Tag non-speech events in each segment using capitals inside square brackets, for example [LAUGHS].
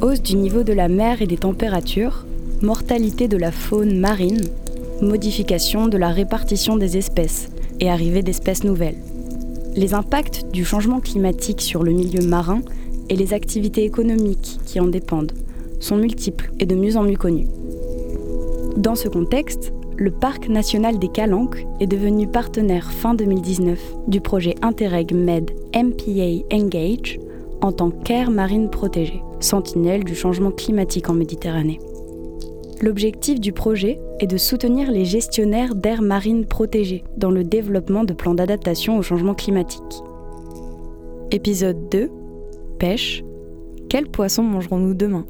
Hausse du niveau de la mer et des températures, mortalité de la faune marine, modification de la répartition des espèces et arrivée d'espèces nouvelles. Les impacts du changement climatique sur le milieu marin et les activités économiques qui en dépendent sont multiples et de mieux en mieux connus. Dans ce contexte, le Parc national des Calanques est devenu partenaire fin 2019 du projet Interreg Med MPA Engage en tant qu'aire marine protégée, sentinelle du changement climatique en Méditerranée. L'objectif du projet est de soutenir les gestionnaires d'aires marines protégées dans le développement de plans d'adaptation au changement climatique. Épisode 2 Pêche. Quels poissons mangerons-nous demain?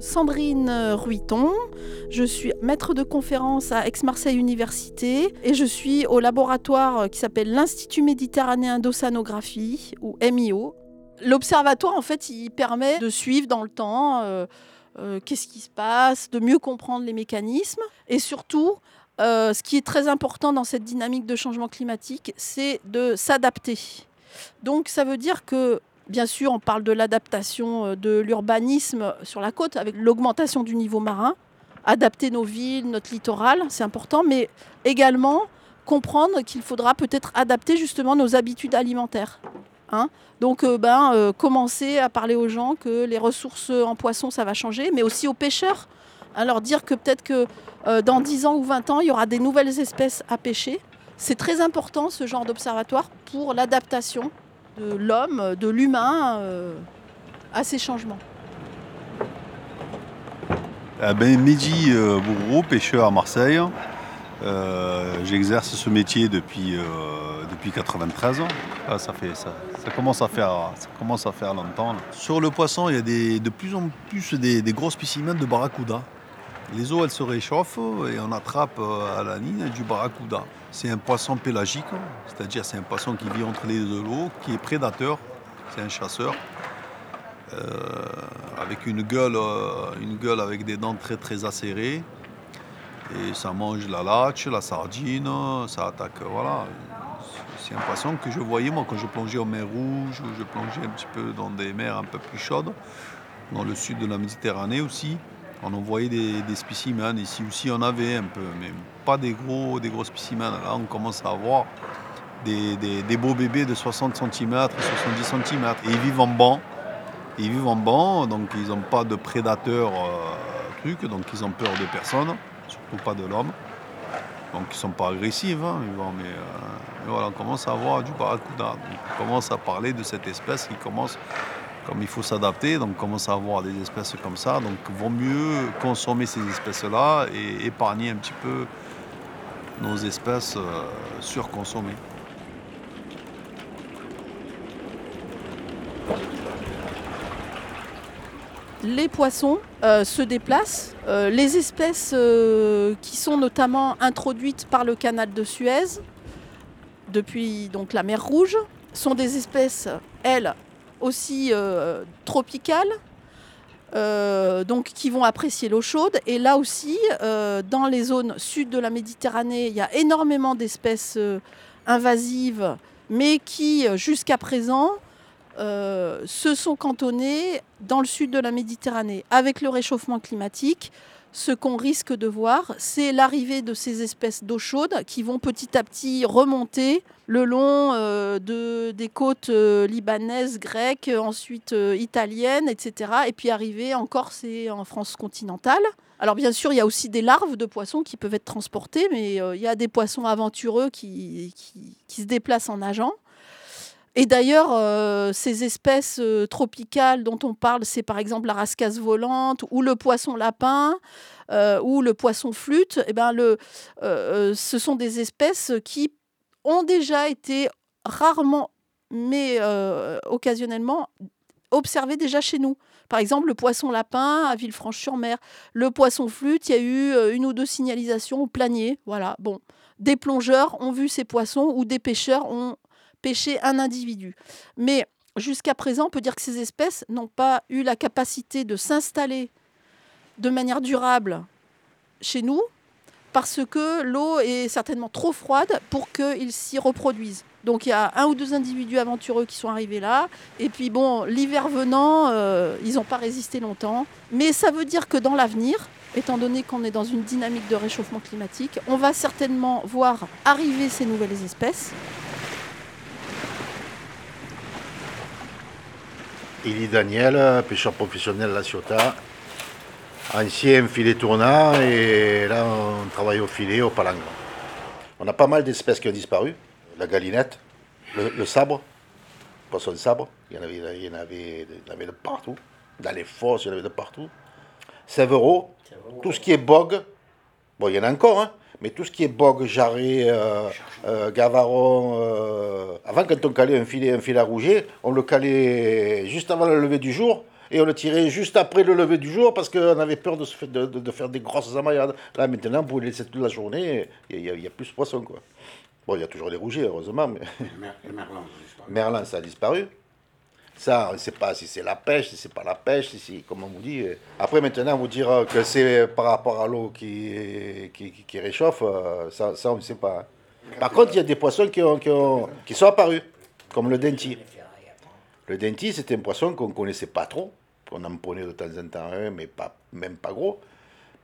Sandrine Ruiton, je suis maître de conférence à Aix-Marseille Université et je suis au laboratoire qui s'appelle l'Institut méditerranéen d'océanographie ou MIO. L'observatoire en fait il permet de suivre dans le temps euh, euh, qu'est-ce qui se passe, de mieux comprendre les mécanismes et surtout, euh, ce qui est très important dans cette dynamique de changement climatique, c'est de s'adapter. Donc ça veut dire que, bien sûr, on parle de l'adaptation euh, de l'urbanisme sur la côte avec l'augmentation du niveau marin, adapter nos villes, notre littoral, c'est important, mais également comprendre qu'il faudra peut-être adapter justement nos habitudes alimentaires. Hein. Donc, euh, ben, euh, commencer à parler aux gens que les ressources en poisson, ça va changer, mais aussi aux pêcheurs. Hein, leur dire que peut-être que dans 10 ans ou 20 ans, il y aura des nouvelles espèces à pêcher. C'est très important, ce genre d'observatoire, pour l'adaptation de l'homme, de l'humain à ces changements. Ah ben, Mehdi Bourreau, pêcheur à Marseille. J'exerce ce métier depuis depuis 93 ans. Ah, ça, fait, ça, ça, commence à faire, ça commence à faire longtemps. Sur le poisson, il y a des, de plus en plus des, des gros spécimens de barracuda. Les eaux, elles se réchauffent et on attrape euh, à la ligne du barracuda. C'est un poisson pélagique, c'est-à-dire c'est un poisson qui vit entre les deux l'eau, qui est prédateur, c'est un chasseur. Euh, avec une gueule, euh, une gueule avec des dents très très acérées. Et ça mange la latche, la sardine, ça attaque, voilà, c'est un poisson que je voyais moi quand je plongeais en mer Rouge, ou je plongeais un petit peu dans des mers un peu plus chaudes, dans le sud de la Méditerranée aussi. On en voyait des, spécimens, ici aussi on avait un peu, mais pas des gros, des gros spécimens. Là on commence à avoir des, beaux bébés de 60 cm, 70 cm. Et ils vivent en banc. Ils vivent en banc, donc ils n'ont pas de prédateurs, euh, donc ils ont peur de personne, surtout pas de l'homme. Donc ils ne sont pas agressifs, hein, mais, euh, mais, voilà, on commence à avoir du barracuda. on commence à parler de cette espèce qui commence, comme il faut s'adapter, donc on commence à avoir des espèces comme ça. Donc vaut mieux consommer ces espèces-là et épargner un petit peu nos espèces euh, surconsommées. les poissons euh, se déplacent. Euh, les espèces qui sont notamment introduites par le canal de Suez depuis donc, la mer Rouge sont des espèces, elles, aussi tropicales, donc qui vont apprécier l'eau chaude. Et là aussi, dans les zones sud de la Méditerranée, il y a énormément d'espèces invasives, mais qui, jusqu'à présent, euh, se sont cantonnés dans le sud de la Méditerranée. Avec le réchauffement climatique, ce qu'on risque de voir, c'est l'arrivée de ces espèces d'eau chaude qui vont petit à petit remonter le long euh, de, des côtes euh, libanaises, grecques, ensuite italiennes, etc. Et puis arriver en Corse et en France continentale. Alors bien sûr, il y a aussi des larves de poissons qui peuvent être transportées, mais il y a des poissons aventureux qui se déplacent en nageant. Et d'ailleurs, euh, ces espèces euh, tropicales dont on parle, c'est par exemple la rascasse volante ou le poisson lapin euh, ou le poisson flûte. Et eh ben ce sont des espèces qui ont déjà été rarement, mais occasionnellement, observés déjà chez nous. Par exemple, le poisson lapin à Villefranche-sur-Mer, le poisson flûte, il y a eu une ou deux signalisations au planier. Voilà, bon. Des plongeurs ont vu ces poissons ou des pêcheurs ont pêché un individu. Mais jusqu'à présent, on peut dire que ces espèces n'ont pas eu la capacité de s'installer de manière durable chez nous parce que l'eau est certainement trop froide pour qu'ils s'y reproduisent. Donc il y a un ou deux individus aventureux qui sont arrivés là. Et puis bon, l'hiver venant, euh, ils n'ont pas résisté longtemps. Mais ça veut dire que dans l'avenir, étant donné qu'on est dans une dynamique de réchauffement climatique, on va certainement voir arriver ces nouvelles espèces. Élie Daniel, pêcheur professionnel La Ciotat, ancien filet tournant et là on travaille au filet, au palangre. On a pas mal d'espèces qui ont disparu. La galinette, le, sabre, le poisson de sabre, il y, en avait, il, y en avait, il y en avait de partout. Dans les fosses, il y en avait de partout. Sèvreau, tout ce qui est bog, bon il y en a encore, hein, mais tout ce qui est bog, jarret, euh, euh, gavaron, euh, avant quand on calait un filet, un filet à rouger, on le calait juste avant le lever du jour et on le tirait juste après le lever du jour parce qu'on avait peur de, de, faire des grosses amayades. Là maintenant, vous le laisser toute la journée, il y, a plus de poissons. Quoi. Bon, il y a toujours les rougiers, heureusement. Mais... Le merlan, merlan, ça a disparu. Ça, on ne sait pas si c'est la pêche, si c'est pas la pêche, si, comment on vous dit. Après, maintenant, vous dire que c'est par rapport à l'eau qui, qui, réchauffe, euh, ça, ça on ne sait pas. Par contre, il y a des poissons qui, ont, qui, sont apparus, comme le denti. Le denti, c'était un poisson qu'on ne connaissait pas trop, qu'on en prenait de temps en temps mais pas, même pas gros.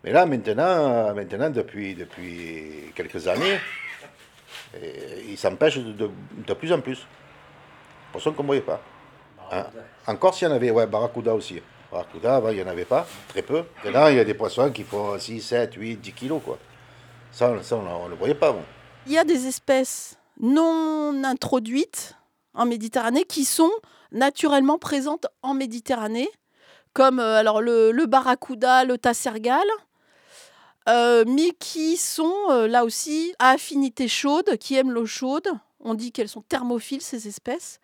Mais là, maintenant, maintenant depuis, depuis quelques années, il s'empêche de, de, plus en plus. Poisson qu'on ne voyait pas. Hein? Encore s'il y en avait, ouais, Barracuda aussi. Barracuda, il n'y en avait pas, très peu. Maintenant, il y a des poissons qui font 6, 7, 8, 10 kilos, quoi. Ça, ça on ne le voyait pas, bon. Il y a des espèces non introduites en Méditerranée qui sont naturellement présentes en Méditerranée, comme euh, alors le, le barracuda, le tassergal, euh, mais qui sont euh, là aussi à affinité chaude, qui aiment l'eau chaude. On dit qu'elles sont thermophiles, ces espèces,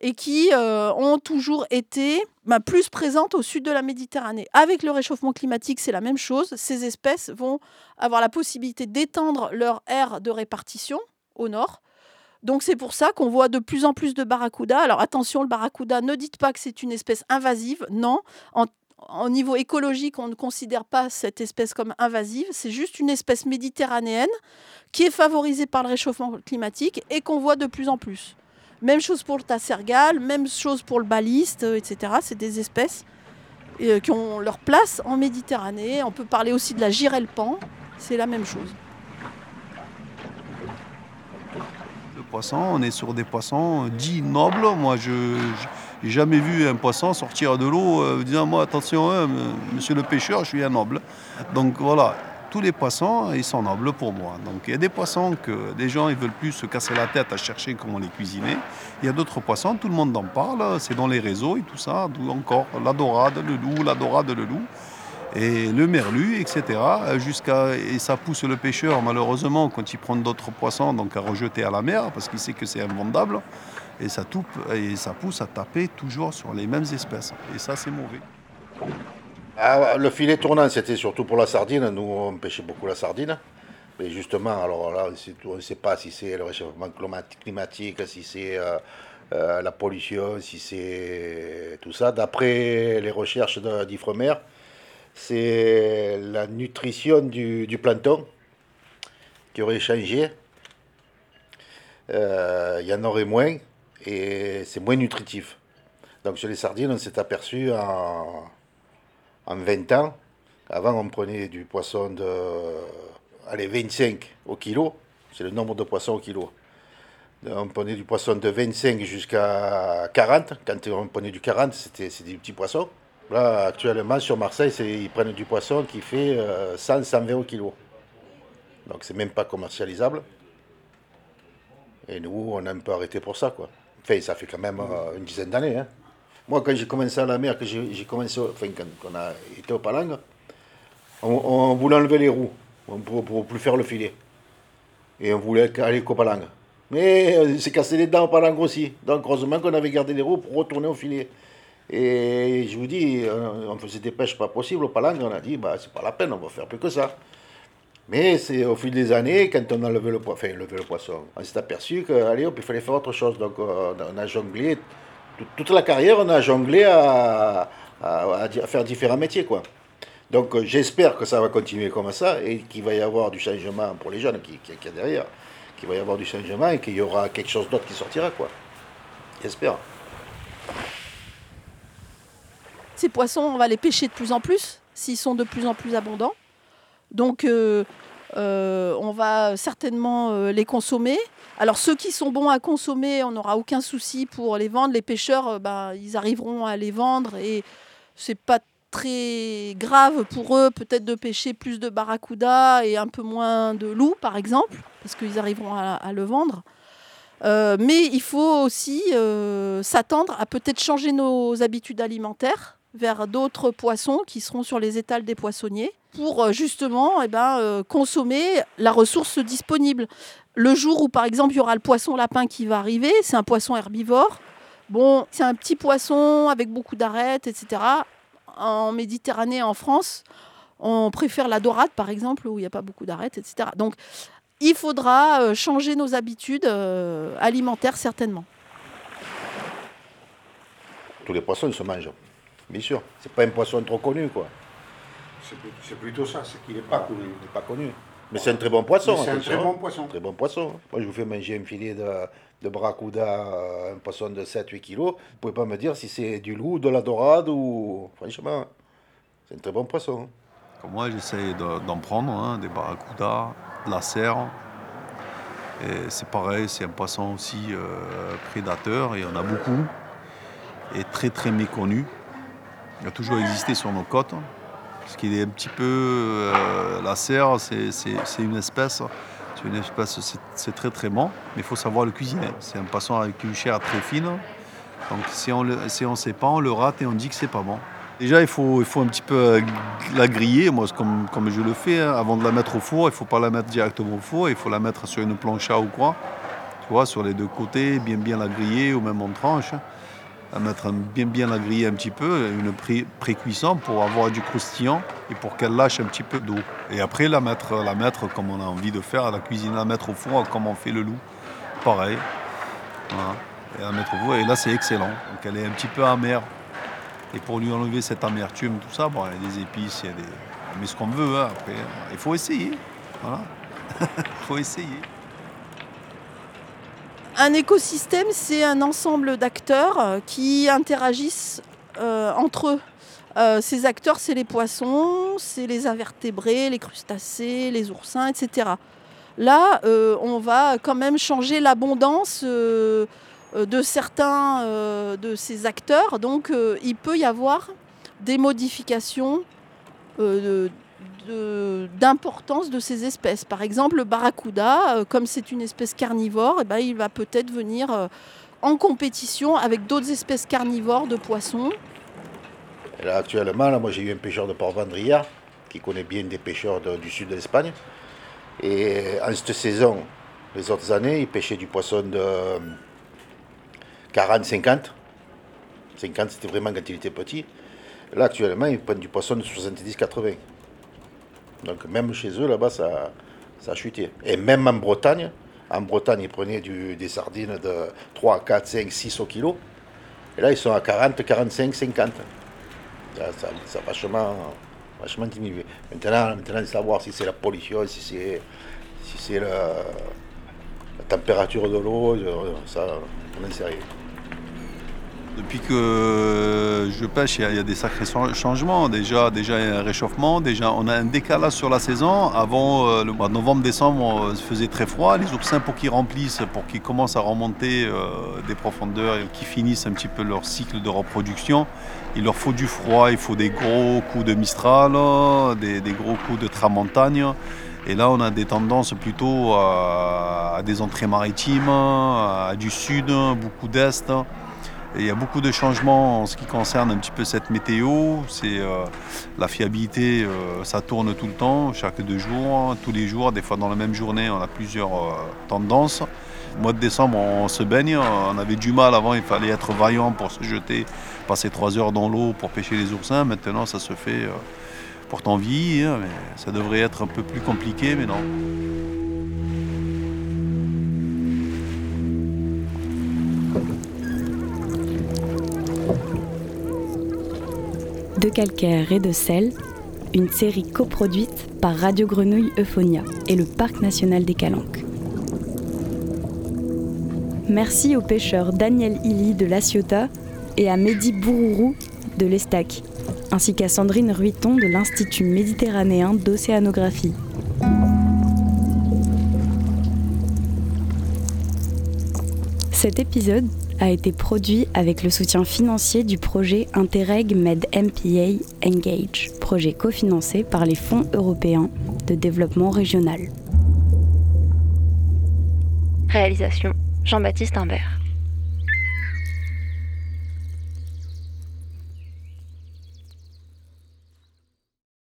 et qui ont toujours été bah, plus présentes au sud de la Méditerranée. Avec le réchauffement climatique, c'est la même chose. Ces espèces vont avoir la possibilité d'étendre leur aire de répartition au nord. Donc c'est pour ça qu'on voit de plus en plus de barracuda. Alors attention, le barracuda, ne dites pas que c'est une espèce invasive. Non, niveau écologique, on ne considère pas cette espèce comme invasive. C'est juste une espèce méditerranéenne qui est favorisée par le réchauffement climatique et qu'on voit de plus en plus. Même chose pour le tassergal, même chose pour le baliste, euh, etc. C'est des espèces euh, qui ont leur place en Méditerranée. On peut parler aussi de la girelle-pan. C'est la même chose. poissons, on est sur des poissons dits nobles. Moi, je n'ai jamais vu un poisson sortir de l'eau euh, disant Moi, attention, hein, monsieur le pêcheur, je suis un noble. Donc voilà, tous les poissons, ils sont nobles pour moi. Donc il y a des poissons que des gens ils veulent plus se casser la tête à chercher comment les cuisiner. Il y a d'autres poissons, tout le monde en parle, c'est dans les réseaux et tout ça, d'où encore la dorade, le loup, la dorade, le loup et le merlu, etc. Jusqu'à, et ça pousse le pêcheur, malheureusement, quand il prend d'autres poissons, donc à rejeter à la mer, parce qu'il sait que c'est invendable. Et ça, et ça pousse à taper toujours sur les mêmes espèces. Et ça, c'est mauvais. Ah, le filet tournant, c'était surtout pour la sardine. Nous, on pêchait beaucoup la sardine. Mais justement, alors là, on ne sait pas si c'est le réchauffement climatique, si c'est euh, euh, la pollution, si c'est tout ça. D'après les recherches d'Ifremer, c'est la nutrition du, du, plancton qui aurait changé. Euh, il y en aurait moins et c'est moins nutritif. Donc sur les sardines, on s'est aperçu en, en 20 ans. Avant, on prenait du poisson de allez, 25 au kilo. C'est le nombre de poissons au kilo. On prenait du poisson de 25 jusqu'à 40. Quand on prenait du 40, c'était des petits poissons. Là, actuellement, sur Marseille, ils prennent du poisson qui fait 100, euh, 120 au kilo. Donc, c'est même pas commercialisable. Et nous, on a un peu arrêté pour ça, quoi. Enfin, ça fait quand même euh, une dizaine d'années. Hein. Moi, quand j'ai commencé à la mer, que j'ai commencé, quand on a été au Palang, on, voulait enlever les roues pour, pour plus faire le filet. Et on voulait aller qu'au Palang. Mais euh, c'est cassé les dents pendant aussi. Donc heureusement qu'on avait gardé les roues pour retourner au filet. Et je vous dis, euh, on faisait des pêches pas possibles au palangre, on a dit, bah, c'est pas la peine, on va faire plus que ça. Mais c'est au fil des années, quand on a levé le, le poisson, on s'est aperçu qu'il il fallait faire autre chose. Donc on a jonglé, toute la carrière, on a jonglé à, faire différents métiers. quoi. Donc euh, j'espère que ça va continuer comme ça et qu'il va y avoir du changement pour les jeunes qui, qui, qui derrière, qu'il va y avoir du changement et qu'il y aura quelque chose d'autre qui sortira. J'espère. Ces poissons, on va les pêcher de plus en plus s'ils sont de plus en plus abondants. Donc euh, euh, on va certainement les consommer. Alors ceux qui sont bons à consommer, on n'aura aucun souci pour les vendre. Les pêcheurs, ben, ils arriveront à les vendre et c'est pas très grave pour eux peut-être de pêcher plus de barracuda et un peu moins de loup par exemple, parce qu'ils arriveront à, le vendre. Euh, mais il faut aussi euh, s'attendre à peut-être changer nos habitudes alimentaires vers d'autres poissons qui seront sur les étals des poissonniers pour euh, justement eh ben, consommer la ressource disponible. Le jour où par exemple il y aura le poisson lapin qui va arriver, c'est un poisson herbivore. Bon, c'est un petit poisson avec beaucoup d'arêtes, etc en Méditerranée, en France, on préfère la dorade, par exemple, où il n'y a pas beaucoup d'arêtes, etc. Donc, il faudra euh, changer nos habitudes euh, alimentaires, certainement. Tous les poissons se mangent, bien sûr. C'est pas un poisson trop connu, quoi. C'est plutôt ça, c'est qu'il n'est pas connu. Il n'est pas connu. Mais c'est un très bon poisson. C'est un très bon poisson. Très bon poisson. Moi, je vous fais manger un filet de, de bracuda, euh, un poisson de 7-8 kilos. Vous ne pouvez pas me dire si c'est du loup, de la dorade ou. Franchement, c'est un très bon poisson. moi, j'essaye d'en prendre, hein, des barracudas, de la serre. Et c'est pareil, c'est un poisson aussi euh, prédateur, et il y en a beaucoup, et très très méconnu. Il a toujours existé sur nos côtes. Parce qu'il est un petit peu. Euh, la serre, c'est une espèce. C'est une espèce, c'est très très bon, mais il faut savoir le cuisiner. C'est un poisson avec une chair très fine. Donc si on ne sait pas, on le rate et on dit que c'est pas bon. Déjà, il faut, il faut un petit peu euh, la griller, moi, comme, comme je le fais. Hein. Avant de la mettre au four, il ne faut pas la mettre directement au four, il faut la mettre sur une plancha ou quoi. Tu vois, sur les deux côtés, bien bien la griller ou même en tranche à mettre bien bien la griller un petit peu, une pré-cuisson pour avoir du croustillant et pour qu'elle lâche un petit peu d'eau. Et après la mettre, la mettre comme on a envie de faire, la cuisine, la mettre au four comme on fait le loup. Pareil. Et la mettre au four. Et là c'est excellent. Donc elle est un petit peu amère. Et pour lui enlever cette amertume, tout ça, bon, il y a des épices, il y a des. On met ce qu'on veut hein, après. Il faut essayer. Voilà. [LAUGHS] il faut essayer. Un écosystème, c'est un ensemble d'acteurs euh, qui interagissent euh, entre eux. Euh, ces acteurs, c'est les poissons, c'est les invertébrés, les crustacés, les oursins, etc. Là, on va quand même changer l'abondance de certains de ces acteurs. Donc, il peut y avoir des modifications d'importance de, ces espèces. Par exemple, le barracuda, euh, comme c'est une espèce carnivore, eh ben, il va peut-être venir euh, en compétition avec d'autres espèces carnivores de poissons. là, actuellement, moi j'ai eu un pêcheur de Port-Vendria qui connaît bien des pêcheurs du sud de l'Espagne. Et en cette saison, les autres années, il pêchait du poisson de 40-50. 50, c'était vraiment quand il était petit. Là, actuellement, ils prennent du poisson de 70-80. Donc même chez eux, là-bas, ça, a chuté. Et même en Bretagne, en Bretagne, ils prenaient des sardines de 3, 4, 5, 6 au kilo. Et là, ils sont à 40, 45, 50. Ça, a vachement, vachement diminué. Maintenant, maintenant, de savoir si c'est la pollution, si c'est la, température de l'eau, ça, on sait rien. Depuis que je pêche, il y, a, des sacrés changements. Déjà, déjà, il y a un réchauffement. Déjà, on a un décalage sur la saison. Avant, euh, le mois de novembre-décembre, il faisait très froid. Les oursins, pour qu'ils remplissent, pour qu'ils commencent à remonter euh, des profondeurs et qu'ils finissent un petit peu leur cycle de reproduction, il leur faut du froid. Il faut des gros coups de Mistral, des, gros coups de Tramontagne. Et là, on a des tendances plutôt à, à des entrées maritimes, à du sud, beaucoup d'est il y a beaucoup de changements en ce qui concerne un petit peu cette météo. C'est euh, la fiabilité, euh, ça tourne tout le temps, chaque deux jours, tous les jours, des fois dans la même journée, on a plusieurs euh, tendances. Au mois de décembre, on se baigne. On avait du mal avant, il fallait être vaillant pour se jeter, passer trois heures dans l'eau pour pêcher les oursins. Maintenant, ça se fait pour ton vie. Hein, mais ça devrait être un peu plus compliqué, mais non. Calcaire et de sel, une série coproduite par Radio Grenouille Euphonia et le Parc national des Calanques. Merci au pêcheur Daniel Illy de La Ciotat et à Mehdi Bourourou de l'Estac, ainsi qu'à Sandrine Ruiton de l'Institut méditerranéen d'océanographie. Cet épisode a été produit avec le soutien financier du projet Interreg Med MPA Engage, projet cofinancé par les fonds européens de développement régional. Réalisation Jean-Baptiste Imbert.